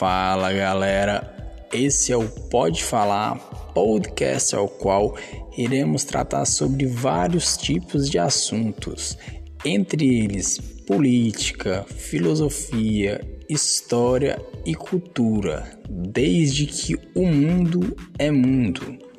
Fala galera, esse é o Pode Falar, podcast ao qual iremos tratar sobre vários tipos de assuntos, entre eles política, filosofia, história e cultura, desde que o mundo é mundo.